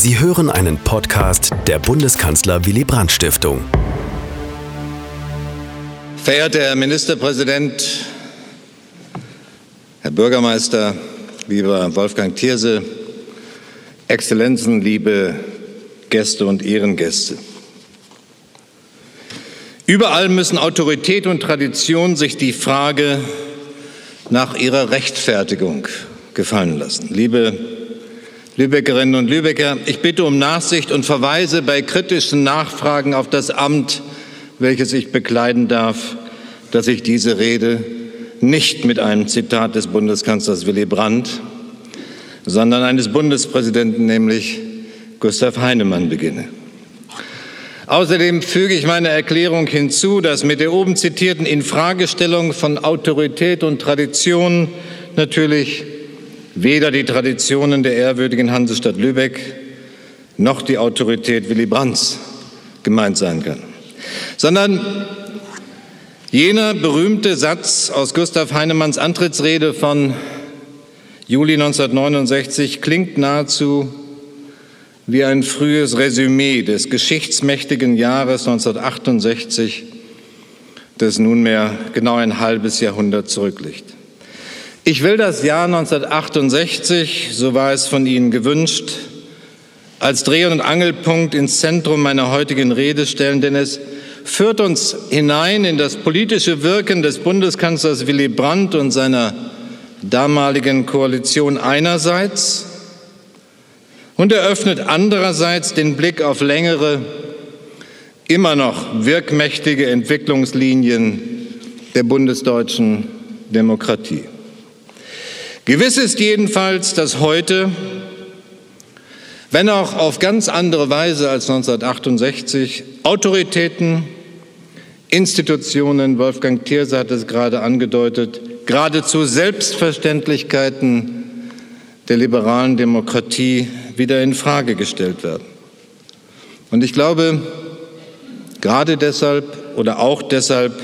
Sie hören einen Podcast der Bundeskanzler Willy Brandt Stiftung. Verehrter Herr Ministerpräsident, Herr Bürgermeister, lieber Wolfgang Thierse, Exzellenzen, liebe Gäste und Ehrengäste. Überall müssen Autorität und Tradition sich die Frage nach ihrer Rechtfertigung gefallen lassen. Liebe Lübeckerinnen und Lübecker, ich bitte um Nachsicht und verweise bei kritischen Nachfragen auf das Amt, welches ich bekleiden darf, dass ich diese Rede nicht mit einem Zitat des Bundeskanzlers Willy Brandt, sondern eines Bundespräsidenten, nämlich Gustav Heinemann, beginne. Außerdem füge ich meine Erklärung hinzu, dass mit der oben zitierten Infragestellung von Autorität und Tradition natürlich weder die Traditionen der ehrwürdigen Hansestadt Lübeck noch die Autorität Willy Brandts gemeint sein kann, sondern jener berühmte Satz aus Gustav Heinemanns Antrittsrede von Juli 1969 klingt nahezu wie ein frühes Resümee des geschichtsmächtigen Jahres 1968, das nunmehr genau ein halbes Jahrhundert zurückliegt. Ich will das Jahr 1968, so war es von Ihnen gewünscht, als Dreh- und Angelpunkt ins Zentrum meiner heutigen Rede stellen, denn es führt uns hinein in das politische Wirken des Bundeskanzlers Willy Brandt und seiner damaligen Koalition einerseits und eröffnet andererseits den Blick auf längere, immer noch wirkmächtige Entwicklungslinien der bundesdeutschen Demokratie. Gewiss ist jedenfalls, dass heute, wenn auch auf ganz andere Weise als 1968, Autoritäten, Institutionen, Wolfgang Thierse hat es gerade angedeutet, geradezu Selbstverständlichkeiten der liberalen Demokratie wieder in Frage gestellt werden. Und ich glaube, gerade deshalb oder auch deshalb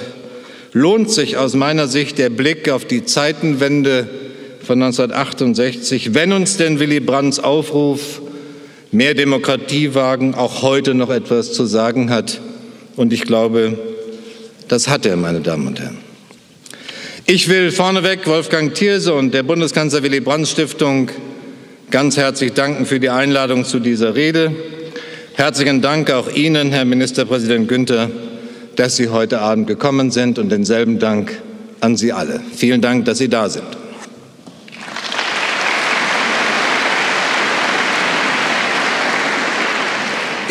lohnt sich aus meiner Sicht der Blick auf die Zeitenwende von 1968, wenn uns denn Willy Brandts Aufruf mehr Demokratie wagen auch heute noch etwas zu sagen hat. Und ich glaube, das hat er, meine Damen und Herren. Ich will vorneweg Wolfgang Thierse und der Bundeskanzler Willy Brandt Stiftung ganz herzlich danken für die Einladung zu dieser Rede. Herzlichen Dank auch Ihnen, Herr Ministerpräsident Günther, dass Sie heute Abend gekommen sind und denselben Dank an Sie alle. Vielen Dank, dass Sie da sind.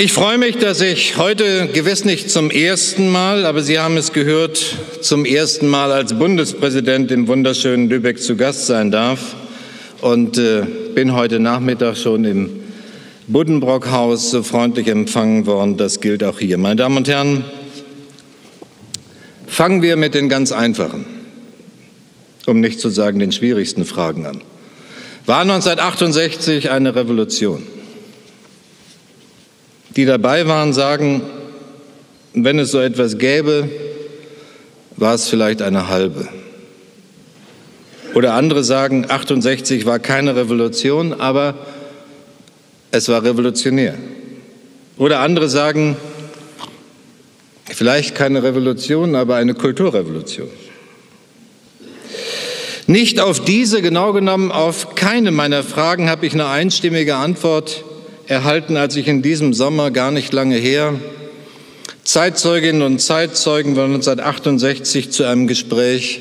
Ich freue mich, dass ich heute gewiss nicht zum ersten Mal, aber Sie haben es gehört, zum ersten Mal als Bundespräsident im wunderschönen Lübeck zu Gast sein darf und äh, bin heute Nachmittag schon im Buddenbrockhaus so freundlich empfangen worden. Das gilt auch hier. Meine Damen und Herren, fangen wir mit den ganz einfachen, um nicht zu sagen den schwierigsten Fragen an. War 1968 eine Revolution? Die dabei waren, sagen, wenn es so etwas gäbe, war es vielleicht eine halbe. Oder andere sagen, 68 war keine Revolution, aber es war revolutionär. Oder andere sagen, vielleicht keine Revolution, aber eine Kulturrevolution. Nicht auf diese, genau genommen auf keine meiner Fragen habe ich eine einstimmige Antwort erhalten, als ich in diesem Sommer gar nicht lange her Zeitzeuginnen und Zeitzeugen von 1968 zu einem Gespräch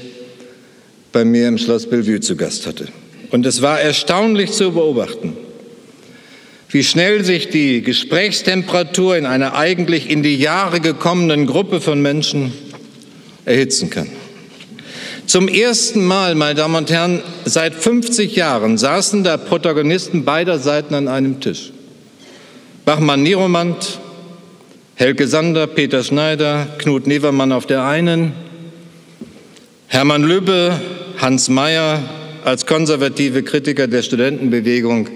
bei mir im Schloss Bellevue zu Gast hatte. Und es war erstaunlich zu beobachten, wie schnell sich die Gesprächstemperatur in einer eigentlich in die Jahre gekommenen Gruppe von Menschen erhitzen kann. Zum ersten Mal, meine Damen und Herren, seit 50 Jahren saßen da Protagonisten beider Seiten an einem Tisch. Bachmann-Nieromand, Helge Sander, Peter Schneider, Knut Nevermann auf der einen, Hermann Lübbe, Hans Mayer als konservative Kritiker der Studentenbewegung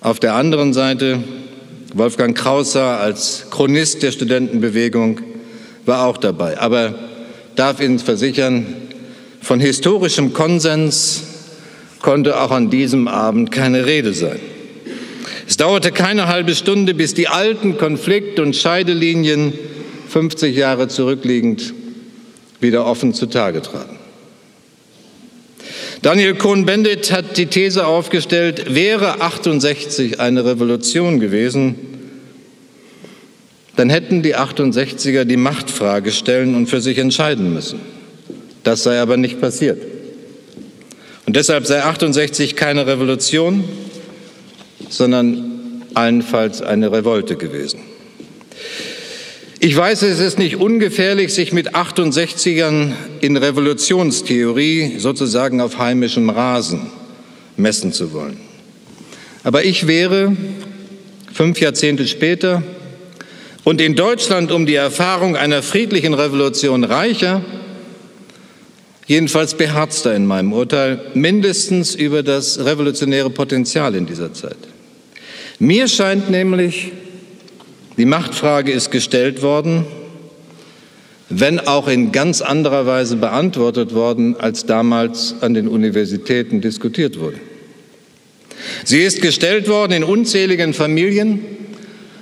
auf der anderen Seite, Wolfgang Krauser als Chronist der Studentenbewegung war auch dabei. Aber darf Ihnen versichern, von historischem Konsens konnte auch an diesem Abend keine Rede sein. Es dauerte keine halbe Stunde, bis die alten Konflikt- und Scheidelinien 50 Jahre zurückliegend wieder offen zutage traten. Daniel Cohn-Bendit hat die These aufgestellt, wäre 68 eine Revolution gewesen, dann hätten die 68er die Machtfrage stellen und für sich entscheiden müssen. Das sei aber nicht passiert. Und deshalb sei 68 keine Revolution, sondern allenfalls eine Revolte gewesen. Ich weiß, es ist nicht ungefährlich, sich mit 68ern in Revolutionstheorie sozusagen auf heimischem Rasen messen zu wollen. Aber ich wäre fünf Jahrzehnte später und in Deutschland um die Erfahrung einer friedlichen Revolution reicher, jedenfalls beherzter in meinem Urteil, mindestens über das revolutionäre Potenzial in dieser Zeit. Mir scheint nämlich, die Machtfrage ist gestellt worden, wenn auch in ganz anderer Weise beantwortet worden, als damals an den Universitäten diskutiert wurde. Sie ist gestellt worden in unzähligen Familien,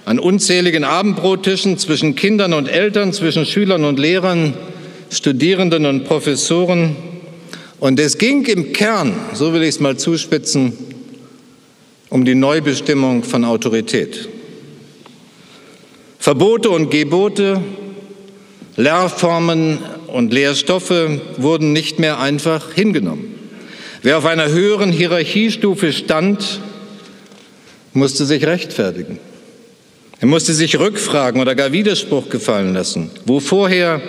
an unzähligen Abendbrottischen zwischen Kindern und Eltern, zwischen Schülern und Lehrern, Studierenden und Professoren. Und es ging im Kern, so will ich es mal zuspitzen, um die Neubestimmung von Autorität. Verbote und Gebote, Lehrformen und Lehrstoffe wurden nicht mehr einfach hingenommen. Wer auf einer höheren Hierarchiestufe stand, musste sich rechtfertigen. Er musste sich Rückfragen oder gar Widerspruch gefallen lassen. Wo vorher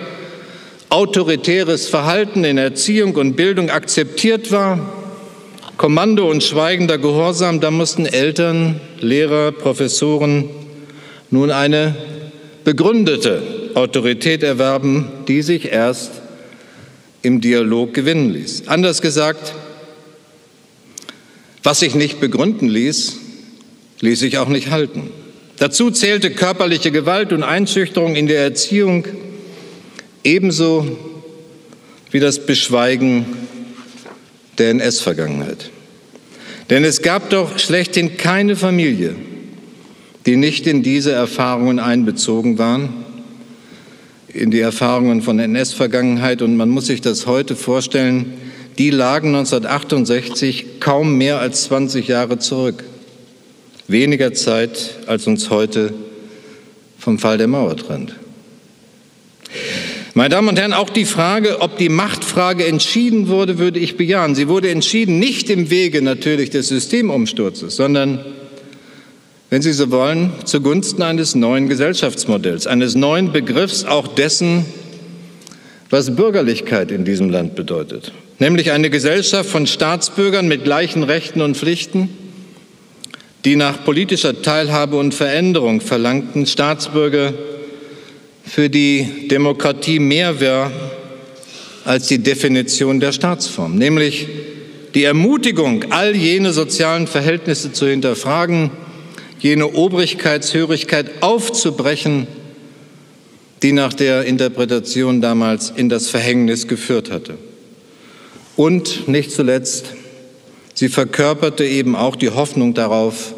autoritäres Verhalten in Erziehung und Bildung akzeptiert war, Kommando und schweigender Gehorsam, da mussten Eltern, Lehrer, Professoren nun eine begründete Autorität erwerben, die sich erst im Dialog gewinnen ließ. Anders gesagt, was sich nicht begründen ließ, ließ sich auch nicht halten. Dazu zählte körperliche Gewalt und Einschüchterung in der Erziehung ebenso wie das Beschweigen der NS-Vergangenheit. Denn es gab doch schlechthin keine Familie, die nicht in diese Erfahrungen einbezogen waren, in die Erfahrungen von NS-Vergangenheit. Und man muss sich das heute vorstellen, die lagen 1968 kaum mehr als 20 Jahre zurück weniger Zeit, als uns heute vom Fall der Mauer trennt. Meine Damen und Herren, auch die Frage, ob die Machtfrage entschieden wurde, würde ich bejahen. Sie wurde entschieden nicht im Wege natürlich des Systemumsturzes, sondern, wenn Sie so wollen, zugunsten eines neuen Gesellschaftsmodells, eines neuen Begriffs auch dessen, was Bürgerlichkeit in diesem Land bedeutet, nämlich eine Gesellschaft von Staatsbürgern mit gleichen Rechten und Pflichten, die nach politischer Teilhabe und Veränderung verlangten Staatsbürger für die Demokratie mehr wäre als die Definition der Staatsform, nämlich die Ermutigung, all jene sozialen Verhältnisse zu hinterfragen, jene Obrigkeitshörigkeit aufzubrechen, die nach der Interpretation damals in das Verhängnis geführt hatte. Und nicht zuletzt Sie verkörperte eben auch die Hoffnung darauf,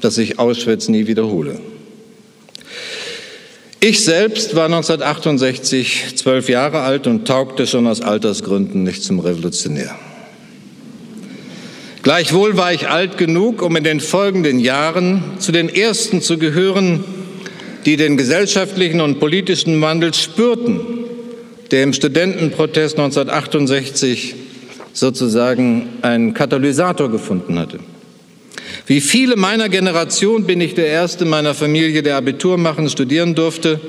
dass sich Auschwitz nie wiederhole. Ich selbst war 1968 zwölf Jahre alt und taugte schon aus Altersgründen nicht zum Revolutionär. Gleichwohl war ich alt genug, um in den folgenden Jahren zu den Ersten zu gehören, die den gesellschaftlichen und politischen Wandel spürten, der im Studentenprotest 1968 sozusagen einen Katalysator gefunden hatte. Wie viele meiner Generation bin ich der Erste meiner Familie, der Abitur machen, studieren durfte,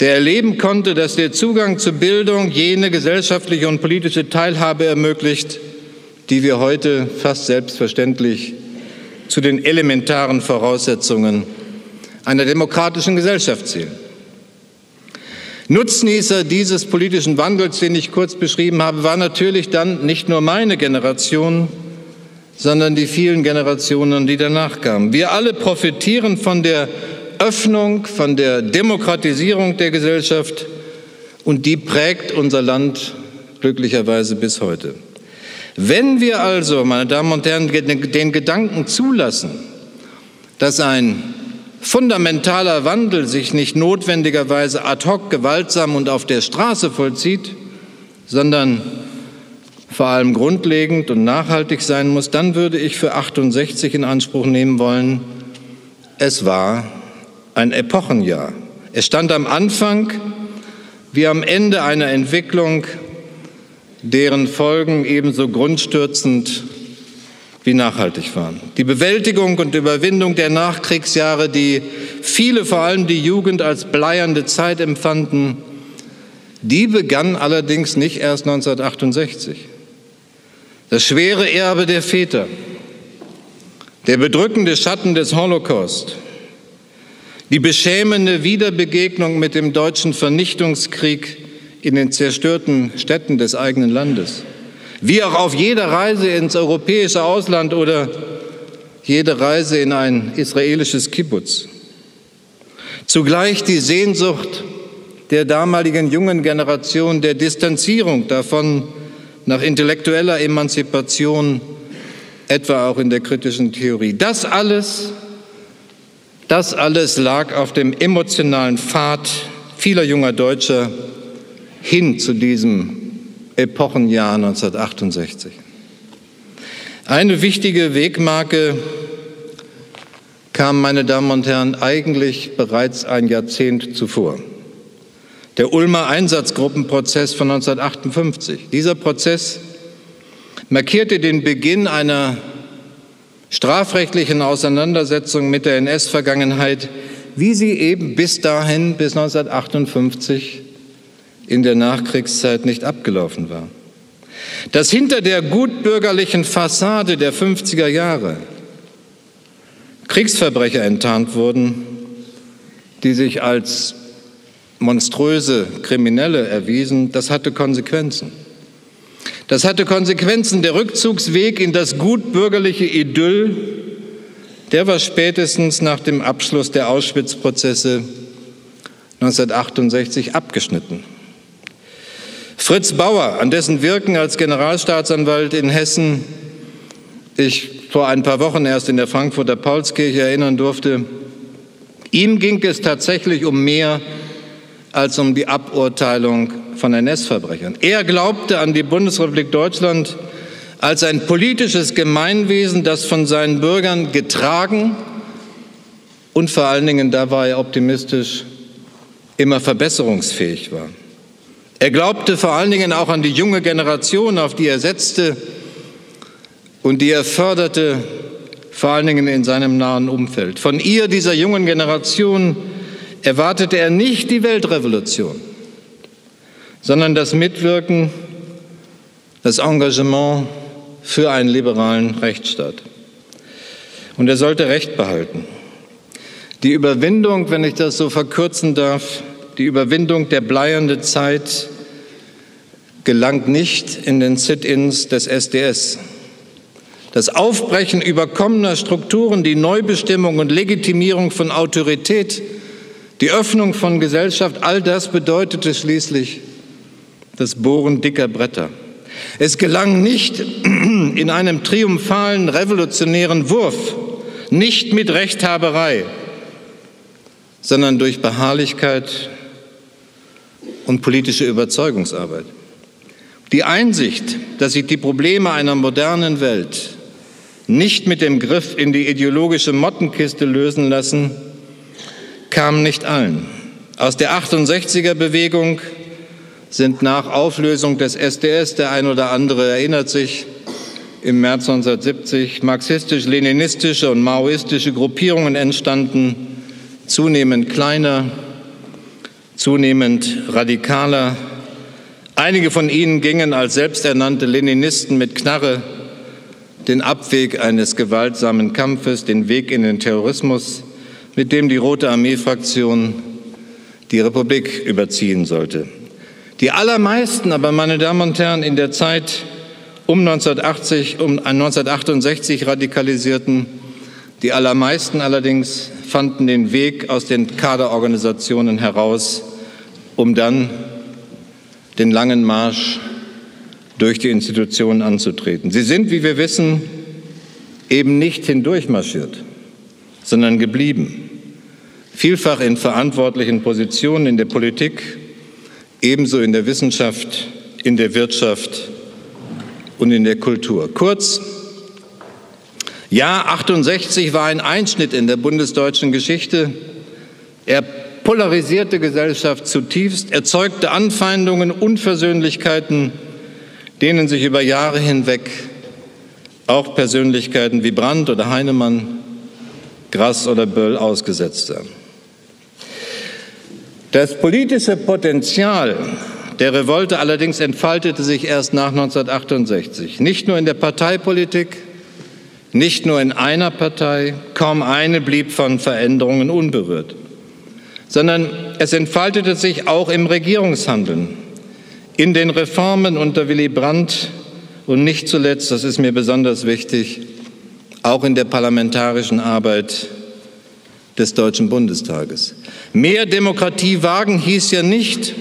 der erleben konnte, dass der Zugang zur Bildung jene gesellschaftliche und politische Teilhabe ermöglicht, die wir heute fast selbstverständlich zu den elementaren Voraussetzungen einer demokratischen Gesellschaft zählen. Nutznießer dieses politischen Wandels, den ich kurz beschrieben habe, war natürlich dann nicht nur meine Generation, sondern die vielen Generationen, die danach kamen. Wir alle profitieren von der Öffnung, von der Demokratisierung der Gesellschaft und die prägt unser Land glücklicherweise bis heute. Wenn wir also, meine Damen und Herren, den Gedanken zulassen, dass ein fundamentaler Wandel sich nicht notwendigerweise ad hoc, gewaltsam und auf der Straße vollzieht, sondern vor allem grundlegend und nachhaltig sein muss, dann würde ich für 68 in Anspruch nehmen wollen, es war ein Epochenjahr. Es stand am Anfang wie am Ende einer Entwicklung, deren Folgen ebenso grundstürzend wie nachhaltig waren. Die Bewältigung und Überwindung der Nachkriegsjahre, die viele, vor allem die Jugend, als bleiernde Zeit empfanden, die begann allerdings nicht erst 1968. Das schwere Erbe der Väter, der bedrückende Schatten des Holocaust, die beschämende Wiederbegegnung mit dem deutschen Vernichtungskrieg in den zerstörten Städten des eigenen Landes, wie auch auf jeder Reise ins europäische Ausland oder jede Reise in ein israelisches Kibbutz. Zugleich die Sehnsucht der damaligen jungen Generation der Distanzierung davon nach intellektueller Emanzipation, etwa auch in der kritischen Theorie. Das alles, das alles lag auf dem emotionalen Pfad vieler junger Deutscher hin zu diesem Epochenjahr 1968. Eine wichtige Wegmarke kam, meine Damen und Herren, eigentlich bereits ein Jahrzehnt zuvor. Der Ulmer Einsatzgruppenprozess von 1958. Dieser Prozess markierte den Beginn einer strafrechtlichen Auseinandersetzung mit der NS-Vergangenheit, wie sie eben bis dahin, bis 1958, in der Nachkriegszeit nicht abgelaufen war. Dass hinter der gutbürgerlichen Fassade der 50er Jahre Kriegsverbrecher enttarnt wurden, die sich als monströse Kriminelle erwiesen, das hatte Konsequenzen. Das hatte Konsequenzen. Der Rückzugsweg in das gutbürgerliche Idyll, der war spätestens nach dem Abschluss der Auschwitz-Prozesse 1968 abgeschnitten. Fritz Bauer, an dessen Wirken als Generalstaatsanwalt in Hessen ich vor ein paar Wochen erst in der Frankfurter Paulskirche erinnern durfte, ihm ging es tatsächlich um mehr als um die Aburteilung von NS-Verbrechern. Er glaubte an die Bundesrepublik Deutschland als ein politisches Gemeinwesen, das von seinen Bürgern getragen und vor allen Dingen, da war er optimistisch, immer verbesserungsfähig war. Er glaubte vor allen Dingen auch an die junge Generation, auf die er setzte und die er förderte, vor allen Dingen in seinem nahen Umfeld. Von ihr, dieser jungen Generation, erwartete er nicht die Weltrevolution, sondern das Mitwirken, das Engagement für einen liberalen Rechtsstaat. Und er sollte Recht behalten. Die Überwindung, wenn ich das so verkürzen darf, die Überwindung der bleiernden Zeit gelangt nicht in den Sit-ins des SDS. Das Aufbrechen überkommener Strukturen, die Neubestimmung und Legitimierung von Autorität, die Öffnung von Gesellschaft, all das bedeutete schließlich das Bohren dicker Bretter. Es gelang nicht in einem triumphalen, revolutionären Wurf, nicht mit Rechthaberei, sondern durch Beharrlichkeit und politische Überzeugungsarbeit. Die Einsicht, dass sich die Probleme einer modernen Welt nicht mit dem Griff in die ideologische Mottenkiste lösen lassen, kam nicht allen. Aus der 68er Bewegung sind nach Auflösung des SDS, der ein oder andere erinnert sich, im März 1970 marxistisch-leninistische und maoistische Gruppierungen entstanden, zunehmend kleiner, zunehmend radikaler. Einige von ihnen gingen als selbsternannte Leninisten mit Knarre den Abweg eines gewaltsamen Kampfes, den Weg in den Terrorismus, mit dem die Rote Armee-Fraktion die Republik überziehen sollte. Die allermeisten aber, meine Damen und Herren, in der Zeit um 1980, um 1968 radikalisierten, die allermeisten allerdings fanden den Weg aus den Kaderorganisationen heraus, um dann den langen Marsch durch die Institutionen anzutreten. Sie sind, wie wir wissen, eben nicht hindurchmarschiert, sondern geblieben. Vielfach in verantwortlichen Positionen in der Politik, ebenso in der Wissenschaft, in der Wirtschaft und in der Kultur. Kurz, ja, 68 war ein Einschnitt in der bundesdeutschen Geschichte. Er polarisierte Gesellschaft zutiefst, erzeugte Anfeindungen, Unversöhnlichkeiten, denen sich über Jahre hinweg auch Persönlichkeiten wie Brandt oder Heinemann, Grass oder Böll ausgesetzt haben. Das politische Potenzial der Revolte allerdings entfaltete sich erst nach 1968. Nicht nur in der Parteipolitik, nicht nur in einer Partei, kaum eine blieb von Veränderungen unberührt, sondern es entfaltete sich auch im Regierungshandeln, in den Reformen unter Willy Brandt und nicht zuletzt, das ist mir besonders wichtig, auch in der parlamentarischen Arbeit des Deutschen Bundestages. Mehr Demokratie wagen hieß ja nicht,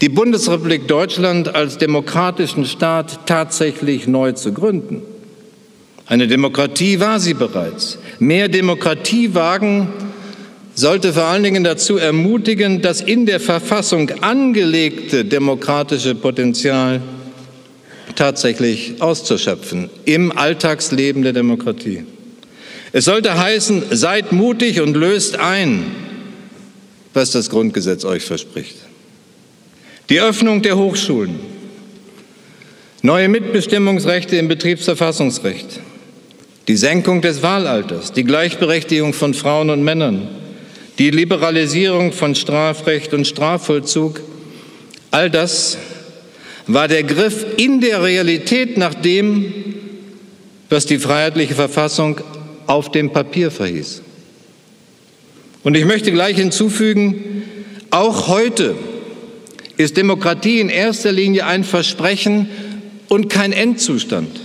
die Bundesrepublik Deutschland als demokratischen Staat tatsächlich neu zu gründen. Eine Demokratie war sie bereits. Mehr Demokratie wagen sollte vor allen Dingen dazu ermutigen, das in der Verfassung angelegte demokratische Potenzial tatsächlich auszuschöpfen im Alltagsleben der Demokratie. Es sollte heißen, seid mutig und löst ein, was das Grundgesetz euch verspricht. Die Öffnung der Hochschulen, neue Mitbestimmungsrechte im Betriebsverfassungsrecht, die Senkung des Wahlalters, die Gleichberechtigung von Frauen und Männern, die Liberalisierung von Strafrecht und Strafvollzug, all das war der Griff in der Realität nach dem, was die freiheitliche Verfassung auf dem Papier verhieß. Und ich möchte gleich hinzufügen, auch heute ist Demokratie in erster Linie ein Versprechen und kein Endzustand.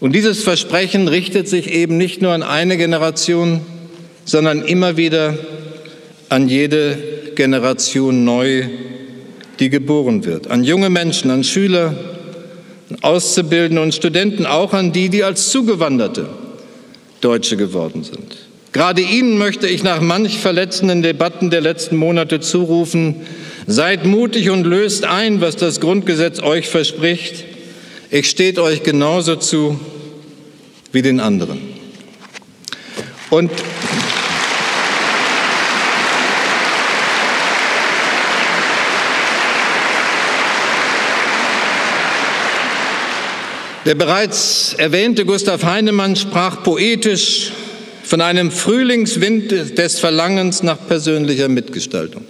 Und dieses Versprechen richtet sich eben nicht nur an eine Generation, sondern immer wieder an jede Generation neu, die geboren wird. An junge Menschen, an Schüler, Auszubildende und Studenten, auch an die, die als Zugewanderte Deutsche geworden sind. Gerade Ihnen möchte ich nach manch verletzenden Debatten der letzten Monate zurufen, seid mutig und löst ein, was das Grundgesetz euch verspricht. Ich steht euch genauso zu wie den anderen. Und Der bereits erwähnte Gustav Heinemann sprach poetisch von einem Frühlingswind des Verlangens nach persönlicher Mitgestaltung.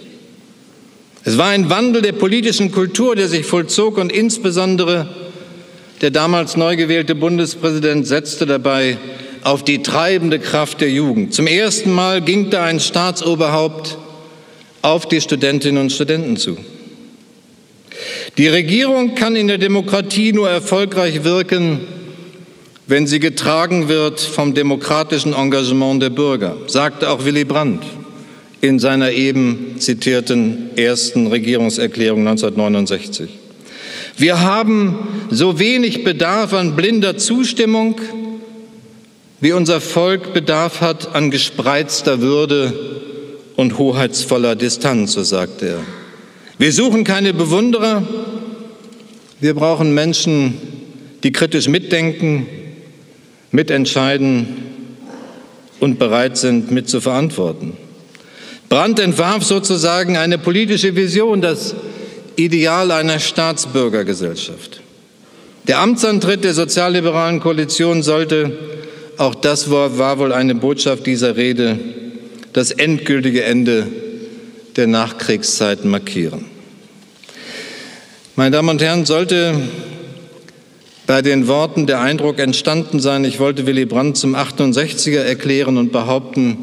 Es war ein Wandel der politischen Kultur, der sich vollzog und insbesondere der damals neu gewählte Bundespräsident setzte dabei auf die treibende Kraft der Jugend. Zum ersten Mal ging da ein Staatsoberhaupt auf die Studentinnen und Studenten zu. Die Regierung kann in der Demokratie nur erfolgreich wirken, wenn sie getragen wird vom demokratischen Engagement der Bürger, sagte auch Willy Brandt in seiner eben zitierten ersten Regierungserklärung 1969. Wir haben so wenig Bedarf an blinder Zustimmung, wie unser Volk Bedarf hat an gespreizter Würde und hoheitsvoller Distanz, so sagte er. Wir suchen keine Bewunderer, wir brauchen Menschen, die kritisch mitdenken, mitentscheiden und bereit sind, mitzuverantworten. Brandt entwarf sozusagen eine politische Vision, das Ideal einer Staatsbürgergesellschaft. Der Amtsantritt der sozialliberalen Koalition sollte, auch das war wohl eine Botschaft dieser Rede, das endgültige Ende der Nachkriegszeit markieren. Meine Damen und Herren, sollte bei den Worten der Eindruck entstanden sein, ich wollte Willy Brandt zum 68er erklären und behaupten,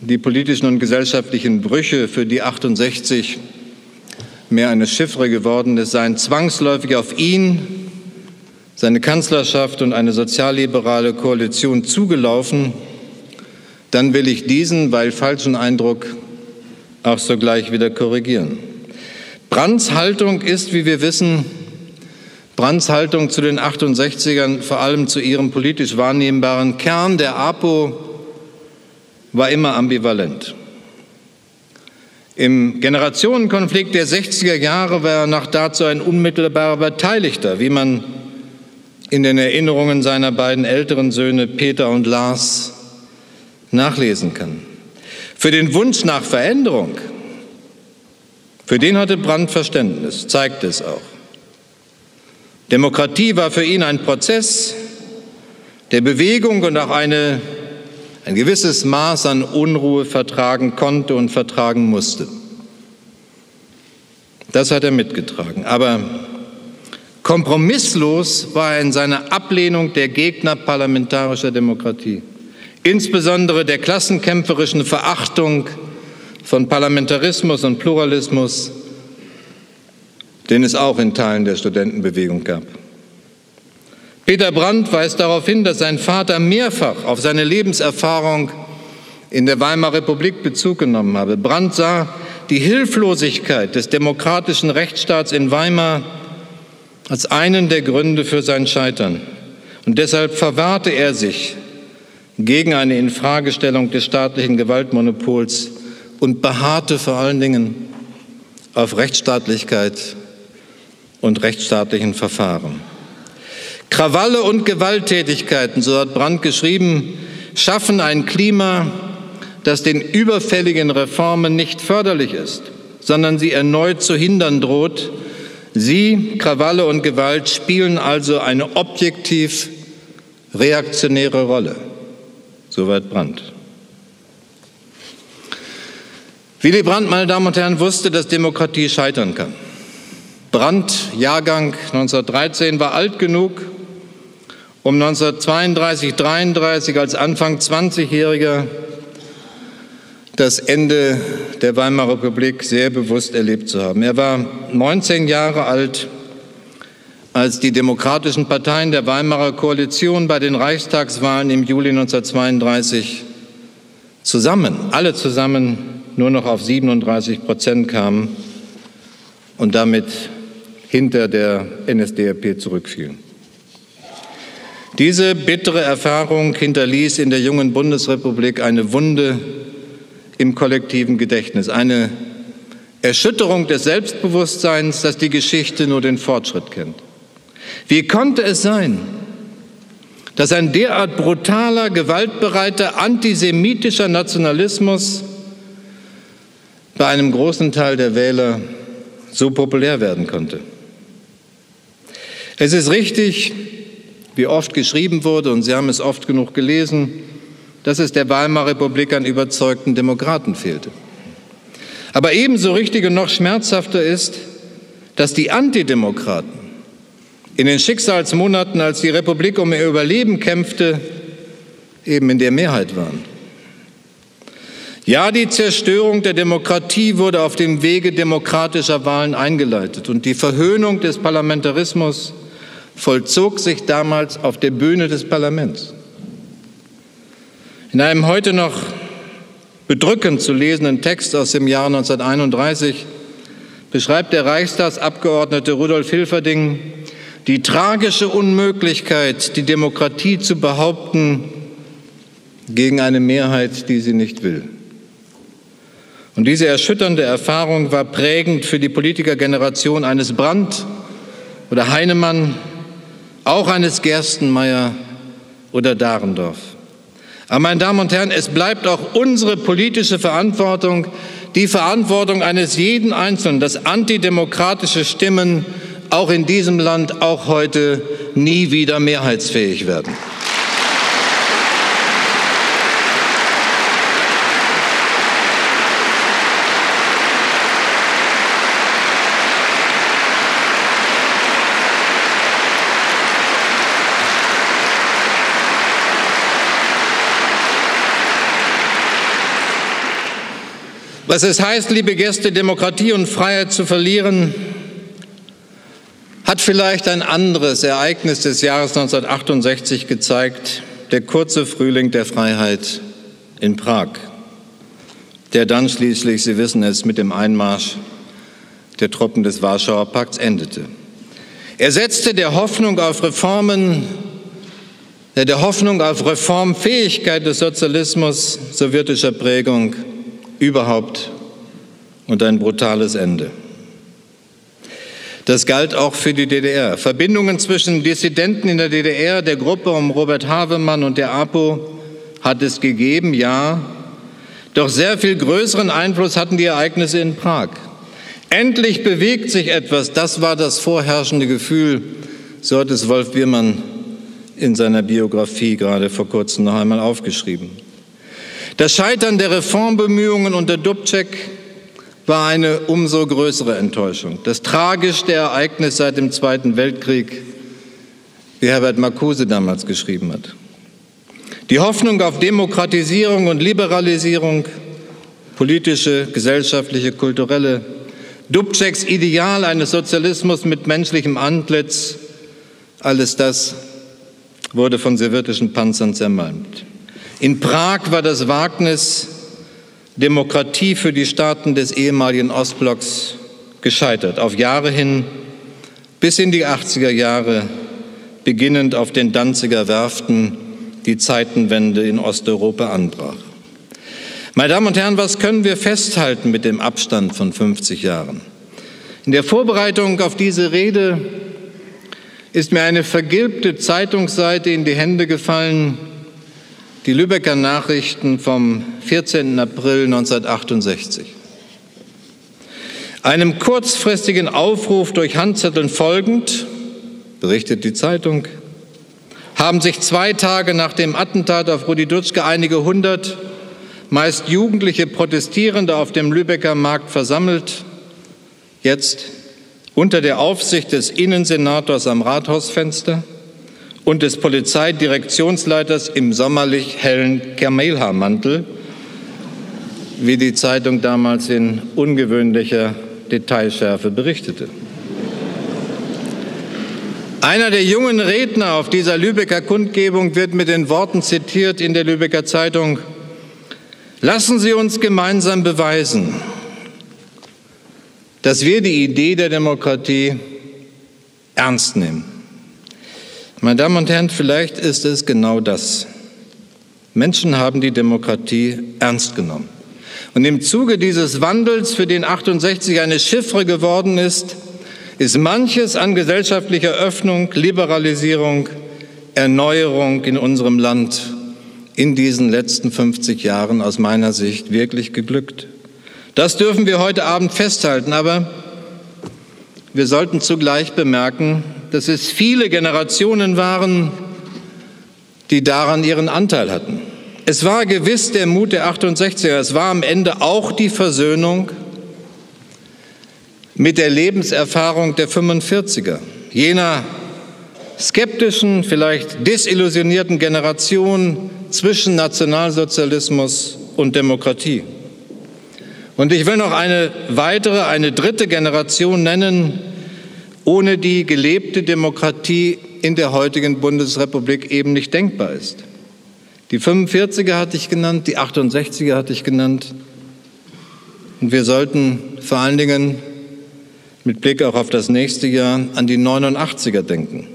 die politischen und gesellschaftlichen Brüche, für die 68 mehr eine Chiffre geworden ist, seien zwangsläufig auf ihn, seine Kanzlerschaft und eine sozialliberale Koalition zugelaufen, dann will ich diesen, weil falschen Eindruck auch sogleich wieder korrigieren. Brandts Haltung ist, wie wir wissen, Brandts Haltung zu den 68ern, vor allem zu ihrem politisch wahrnehmbaren Kern der APO, war immer ambivalent. Im Generationenkonflikt der 60er Jahre war er nach dazu ein unmittelbarer Beteiligter, wie man in den Erinnerungen seiner beiden älteren Söhne Peter und Lars nachlesen kann. Für den Wunsch nach Veränderung, für den hatte Brandt Verständnis, zeigt es auch. Demokratie war für ihn ein Prozess der Bewegung und auch eine, ein gewisses Maß an Unruhe vertragen konnte und vertragen musste. Das hat er mitgetragen. Aber kompromisslos war er in seiner Ablehnung der Gegner parlamentarischer Demokratie, insbesondere der klassenkämpferischen Verachtung von Parlamentarismus und Pluralismus den es auch in Teilen der Studentenbewegung gab. Peter Brandt weist darauf hin, dass sein Vater mehrfach auf seine Lebenserfahrung in der Weimarer Republik Bezug genommen habe. Brandt sah die Hilflosigkeit des demokratischen Rechtsstaats in Weimar als einen der Gründe für sein Scheitern. Und deshalb verwahrte er sich gegen eine Infragestellung des staatlichen Gewaltmonopols und beharrte vor allen Dingen auf Rechtsstaatlichkeit und rechtsstaatlichen Verfahren. Krawalle und Gewalttätigkeiten, so hat Brandt geschrieben, schaffen ein Klima, das den überfälligen Reformen nicht förderlich ist, sondern sie erneut zu hindern droht. Sie, Krawalle und Gewalt, spielen also eine objektiv reaktionäre Rolle. Soweit Brandt. Willy Brandt, meine Damen und Herren, wusste, dass Demokratie scheitern kann. Brandt, Jahrgang 1913, war alt genug, um 1932, 33 als Anfang 20-Jähriger das Ende der Weimarer Republik sehr bewusst erlebt zu haben. Er war 19 Jahre alt, als die demokratischen Parteien der Weimarer Koalition bei den Reichstagswahlen im Juli 1932 zusammen, alle zusammen, nur noch auf 37 Prozent kamen und damit hinter der NSDAP zurückfielen. Diese bittere Erfahrung hinterließ in der jungen Bundesrepublik eine Wunde im kollektiven Gedächtnis, eine Erschütterung des Selbstbewusstseins, dass die Geschichte nur den Fortschritt kennt. Wie konnte es sein, dass ein derart brutaler, gewaltbereiter, antisemitischer Nationalismus bei einem großen Teil der Wähler so populär werden konnte? Es ist richtig, wie oft geschrieben wurde, und Sie haben es oft genug gelesen, dass es der Weimarer Republik an überzeugten Demokraten fehlte. Aber ebenso richtig und noch schmerzhafter ist, dass die Antidemokraten in den Schicksalsmonaten, als die Republik um ihr Überleben kämpfte, eben in der Mehrheit waren. Ja, die Zerstörung der Demokratie wurde auf dem Wege demokratischer Wahlen eingeleitet und die Verhöhnung des Parlamentarismus vollzog sich damals auf der Bühne des Parlaments. In einem heute noch bedrückend zu lesenden Text aus dem Jahr 1931 beschreibt der Reichstagsabgeordnete Rudolf Hilferding die tragische Unmöglichkeit, die Demokratie zu behaupten gegen eine Mehrheit, die sie nicht will. Und diese erschütternde Erfahrung war prägend für die Politikergeneration eines Brandt oder Heinemann, auch eines Gerstenmeier oder Dahrendorf. Aber meine Damen und Herren, es bleibt auch unsere politische Verantwortung, die Verantwortung eines jeden Einzelnen, dass antidemokratische Stimmen auch in diesem Land, auch heute nie wieder mehrheitsfähig werden. Was es heißt, liebe Gäste, Demokratie und Freiheit zu verlieren, hat vielleicht ein anderes Ereignis des Jahres 1968 gezeigt, der kurze Frühling der Freiheit in Prag, der dann schließlich, Sie wissen es, mit dem Einmarsch der Truppen des Warschauer Pakts endete. Er setzte der Hoffnung auf Reformen, der Hoffnung auf Reformfähigkeit des Sozialismus sowjetischer Prägung überhaupt und ein brutales Ende. Das galt auch für die DDR. Verbindungen zwischen Dissidenten in der DDR, der Gruppe um Robert Havemann und der APO hat es gegeben, ja. Doch sehr viel größeren Einfluss hatten die Ereignisse in Prag. Endlich bewegt sich etwas, das war das vorherrschende Gefühl, so hat es Wolf Biermann in seiner Biografie gerade vor kurzem noch einmal aufgeschrieben. Das Scheitern der Reformbemühungen unter Dubček war eine umso größere Enttäuschung. Das tragischste Ereignis seit dem Zweiten Weltkrieg, wie Herbert Marcuse damals geschrieben hat. Die Hoffnung auf Demokratisierung und Liberalisierung, politische, gesellschaftliche, kulturelle, Dubčeks Ideal eines Sozialismus mit menschlichem Antlitz, alles das wurde von sowjetischen Panzern zermalmt. In Prag war das Wagnis Demokratie für die Staaten des ehemaligen Ostblocks gescheitert, auf Jahre hin bis in die 80er Jahre, beginnend auf den Danziger Werften, die Zeitenwende in Osteuropa anbrach. Meine Damen und Herren, was können wir festhalten mit dem Abstand von 50 Jahren? In der Vorbereitung auf diese Rede ist mir eine vergilbte Zeitungsseite in die Hände gefallen, die Lübecker Nachrichten vom 14. April 1968. Einem kurzfristigen Aufruf durch Handzetteln folgend, berichtet die Zeitung, haben sich zwei Tage nach dem Attentat auf Rudi Dutschke einige hundert, meist jugendliche Protestierende auf dem Lübecker Markt versammelt, jetzt unter der Aufsicht des Innensenators am Rathausfenster – und des Polizeidirektionsleiters im sommerlich hellen Kamelhaarmantel, wie die Zeitung damals in ungewöhnlicher Detailschärfe berichtete. Einer der jungen Redner auf dieser Lübecker Kundgebung wird mit den Worten zitiert in der Lübecker Zeitung, Lassen Sie uns gemeinsam beweisen, dass wir die Idee der Demokratie ernst nehmen. Meine Damen und Herren, vielleicht ist es genau das. Menschen haben die Demokratie ernst genommen. Und im Zuge dieses Wandels, für den 68 eine Chiffre geworden ist, ist manches an gesellschaftlicher Öffnung, Liberalisierung, Erneuerung in unserem Land in diesen letzten 50 Jahren aus meiner Sicht wirklich geglückt. Das dürfen wir heute Abend festhalten, aber wir sollten zugleich bemerken, dass es viele Generationen waren, die daran ihren Anteil hatten. Es war gewiss der Mut der 68er, es war am Ende auch die Versöhnung mit der Lebenserfahrung der 45er, jener skeptischen, vielleicht desillusionierten Generation zwischen Nationalsozialismus und Demokratie. Und ich will noch eine weitere, eine dritte Generation nennen, ohne die gelebte Demokratie in der heutigen Bundesrepublik eben nicht denkbar ist. Die 45er hatte ich genannt, die 68er hatte ich genannt. Und wir sollten vor allen Dingen mit Blick auch auf das nächste Jahr an die 89er denken.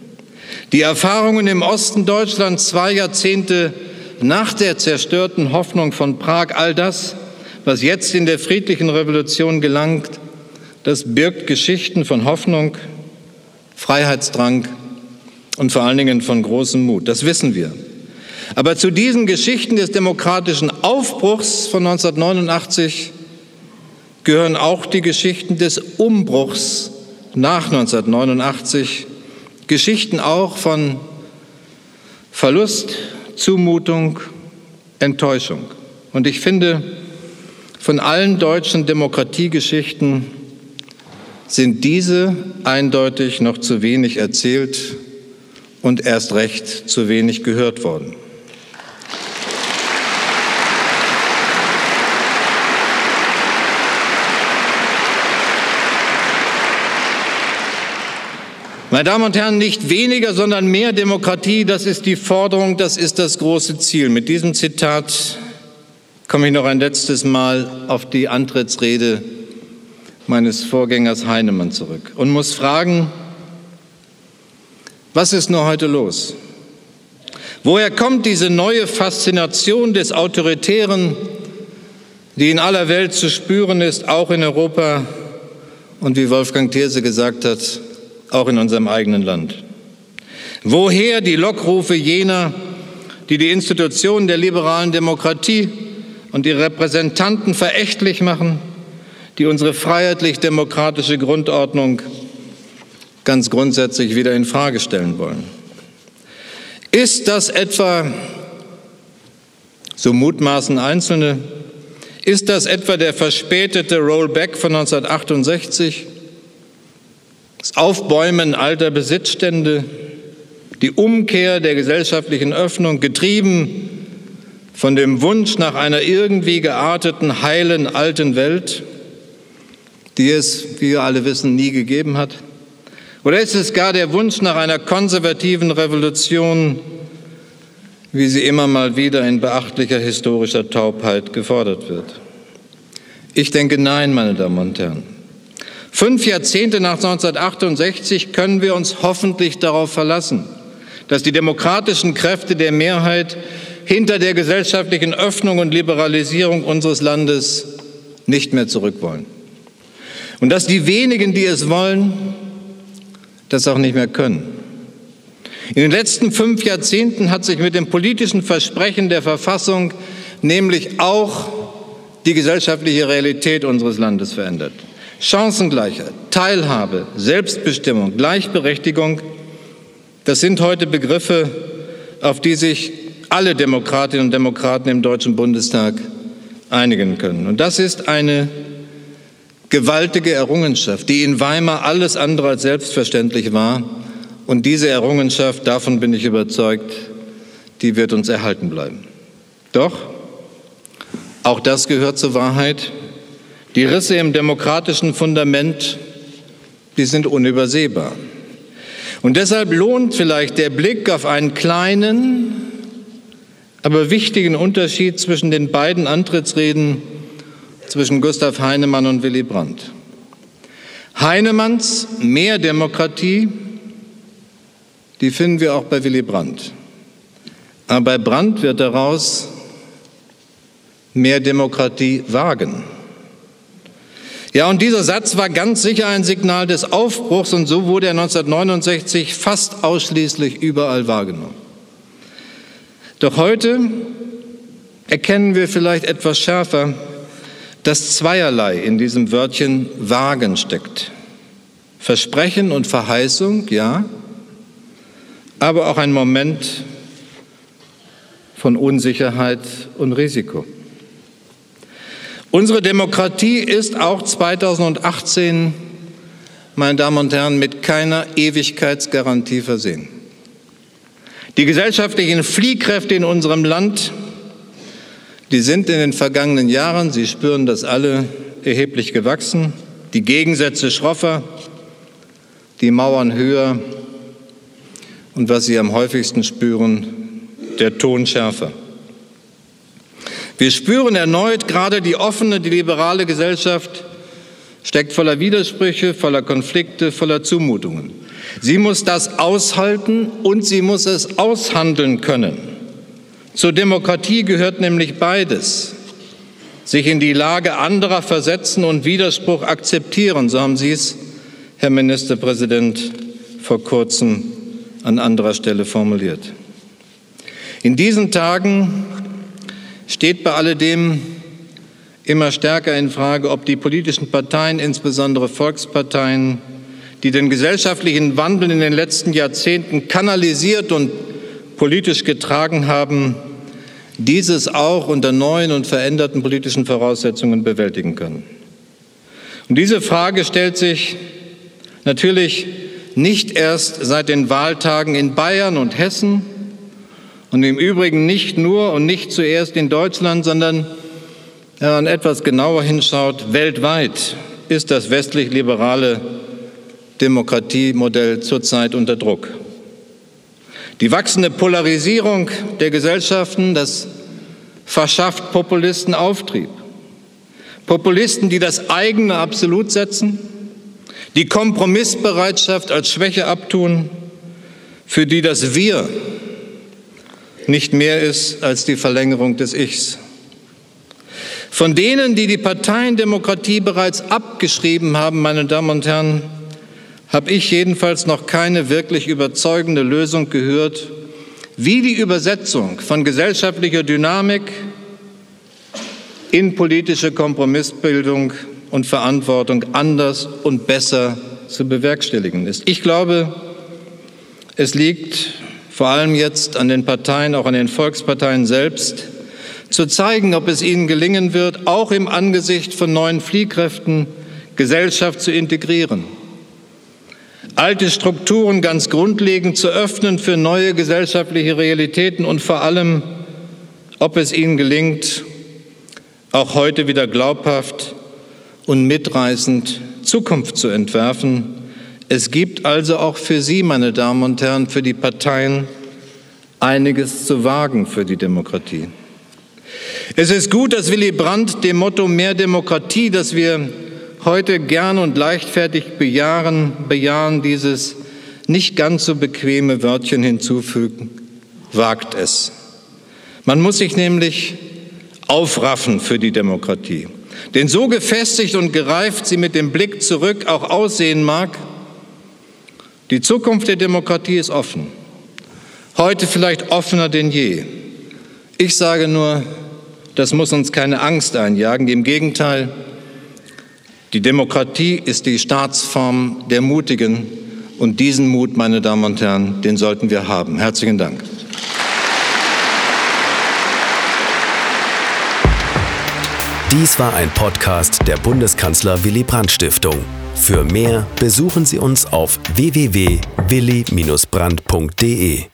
Die Erfahrungen im Osten Deutschlands zwei Jahrzehnte nach der zerstörten Hoffnung von Prag, all das, was jetzt in der friedlichen Revolution gelangt, das birgt Geschichten von Hoffnung, Freiheitsdrang und vor allen Dingen von großem Mut. Das wissen wir. Aber zu diesen Geschichten des demokratischen Aufbruchs von 1989 gehören auch die Geschichten des Umbruchs nach 1989, Geschichten auch von Verlust, Zumutung, Enttäuschung. Und ich finde, von allen deutschen Demokratiegeschichten sind diese eindeutig noch zu wenig erzählt und erst recht zu wenig gehört worden. Meine Damen und Herren, nicht weniger, sondern mehr Demokratie, das ist die Forderung, das ist das große Ziel. Mit diesem Zitat komme ich noch ein letztes Mal auf die Antrittsrede meines Vorgängers Heinemann zurück und muss fragen, Was ist nur heute los? Woher kommt diese neue Faszination des Autoritären, die in aller Welt zu spüren ist, auch in Europa und wie Wolfgang Thierse gesagt hat, auch in unserem eigenen Land? Woher die Lockrufe jener, die die Institutionen der liberalen Demokratie und ihre Repräsentanten verächtlich machen, die unsere freiheitlich-demokratische Grundordnung ganz grundsätzlich wieder in Frage stellen wollen? Ist das etwa, so mutmaßen Einzelne, ist das etwa der verspätete Rollback von 1968? Das Aufbäumen alter Besitzstände, die Umkehr der gesellschaftlichen Öffnung, getrieben von dem Wunsch nach einer irgendwie gearteten, heilen alten Welt, die es, wie wir alle wissen, nie gegeben hat? Oder ist es gar der Wunsch nach einer konservativen Revolution, wie sie immer mal wieder in beachtlicher historischer Taubheit gefordert wird? Ich denke nein, meine Damen und Herren. Fünf Jahrzehnte nach 1968 können wir uns hoffentlich darauf verlassen, dass die demokratischen Kräfte der Mehrheit hinter der gesellschaftlichen Öffnung und Liberalisierung unseres Landes nicht mehr zurück wollen. Und dass die wenigen, die es wollen, das auch nicht mehr können. In den letzten fünf Jahrzehnten hat sich mit dem politischen Versprechen der Verfassung nämlich auch die gesellschaftliche Realität unseres Landes verändert. Chancengleichheit, Teilhabe, Selbstbestimmung, Gleichberechtigung, das sind heute Begriffe, auf die sich alle Demokratinnen und Demokraten im Deutschen Bundestag einigen können. Und das ist eine gewaltige Errungenschaft, die in Weimar alles andere als selbstverständlich war. Und diese Errungenschaft, davon bin ich überzeugt, die wird uns erhalten bleiben. Doch, auch das gehört zur Wahrheit, die Risse im demokratischen Fundament, die sind unübersehbar. Und deshalb lohnt vielleicht der Blick auf einen kleinen, aber wichtigen Unterschied zwischen den beiden Antrittsreden zwischen Gustav Heinemann und Willy Brandt. Heinemanns Mehr Demokratie, die finden wir auch bei Willy Brandt. Aber bei Brandt wird daraus mehr Demokratie wagen. Ja, und dieser Satz war ganz sicher ein Signal des Aufbruchs und so wurde er 1969 fast ausschließlich überall wahrgenommen. Doch heute erkennen wir vielleicht etwas schärfer, dass zweierlei in diesem Wörtchen wagen steckt. Versprechen und Verheißung, ja, aber auch ein Moment von Unsicherheit und Risiko. Unsere Demokratie ist auch 2018, meine Damen und Herren, mit keiner Ewigkeitsgarantie versehen. Die gesellschaftlichen Fliehkräfte in unserem Land die sind in den vergangenen Jahren, Sie spüren das alle, erheblich gewachsen. Die Gegensätze schroffer, die Mauern höher und was Sie am häufigsten spüren, der Ton schärfer. Wir spüren erneut, gerade die offene, die liberale Gesellschaft steckt voller Widersprüche, voller Konflikte, voller Zumutungen. Sie muss das aushalten und sie muss es aushandeln können. Zur Demokratie gehört nämlich beides. Sich in die Lage anderer versetzen und Widerspruch akzeptieren, so haben Sie es, Herr Ministerpräsident, vor kurzem an anderer Stelle formuliert. In diesen Tagen steht bei alledem immer stärker in Frage, ob die politischen Parteien, insbesondere Volksparteien, die den gesellschaftlichen Wandel in den letzten Jahrzehnten kanalisiert und politisch getragen haben, dieses auch unter neuen und veränderten politischen Voraussetzungen bewältigen können. Und diese Frage stellt sich natürlich nicht erst seit den Wahltagen in Bayern und Hessen und im Übrigen nicht nur und nicht zuerst in Deutschland, sondern wenn man etwas genauer hinschaut, weltweit ist das westlich-liberale Demokratiemodell zurzeit unter Druck. Die wachsende Polarisierung der Gesellschaften, das verschafft Populisten Auftrieb. Populisten, die das eigene absolut setzen, die Kompromissbereitschaft als Schwäche abtun, für die das Wir nicht mehr ist als die Verlängerung des Ichs. Von denen, die die Parteiendemokratie bereits abgeschrieben haben, meine Damen und Herren, habe ich jedenfalls noch keine wirklich überzeugende Lösung gehört, wie die Übersetzung von gesellschaftlicher Dynamik in politische Kompromissbildung und Verantwortung anders und besser zu bewerkstelligen ist. Ich glaube, es liegt vor allem jetzt an den Parteien, auch an den Volksparteien selbst, zu zeigen, ob es ihnen gelingen wird, auch im Angesicht von neuen Fliehkräften Gesellschaft zu integrieren alte Strukturen ganz grundlegend zu öffnen für neue gesellschaftliche Realitäten und vor allem, ob es ihnen gelingt, auch heute wieder glaubhaft und mitreißend Zukunft zu entwerfen. Es gibt also auch für Sie, meine Damen und Herren, für die Parteien einiges zu wagen für die Demokratie. Es ist gut, dass Willy Brandt dem Motto mehr Demokratie, das wir heute gern und leichtfertig bejahen, bejahen dieses nicht ganz so bequeme Wörtchen hinzufügen, wagt es. Man muss sich nämlich aufraffen für die Demokratie. Denn so gefestigt und gereift sie mit dem Blick zurück auch aussehen mag, die Zukunft der Demokratie ist offen. Heute vielleicht offener denn je. Ich sage nur, das muss uns keine Angst einjagen. Im Gegenteil, die Demokratie ist die Staatsform der Mutigen und diesen Mut, meine Damen und Herren, den sollten wir haben. Herzlichen Dank. Dies war ein Podcast der Bundeskanzler Willy Brandt Stiftung. Für mehr besuchen Sie uns auf www.willy-brandt.de.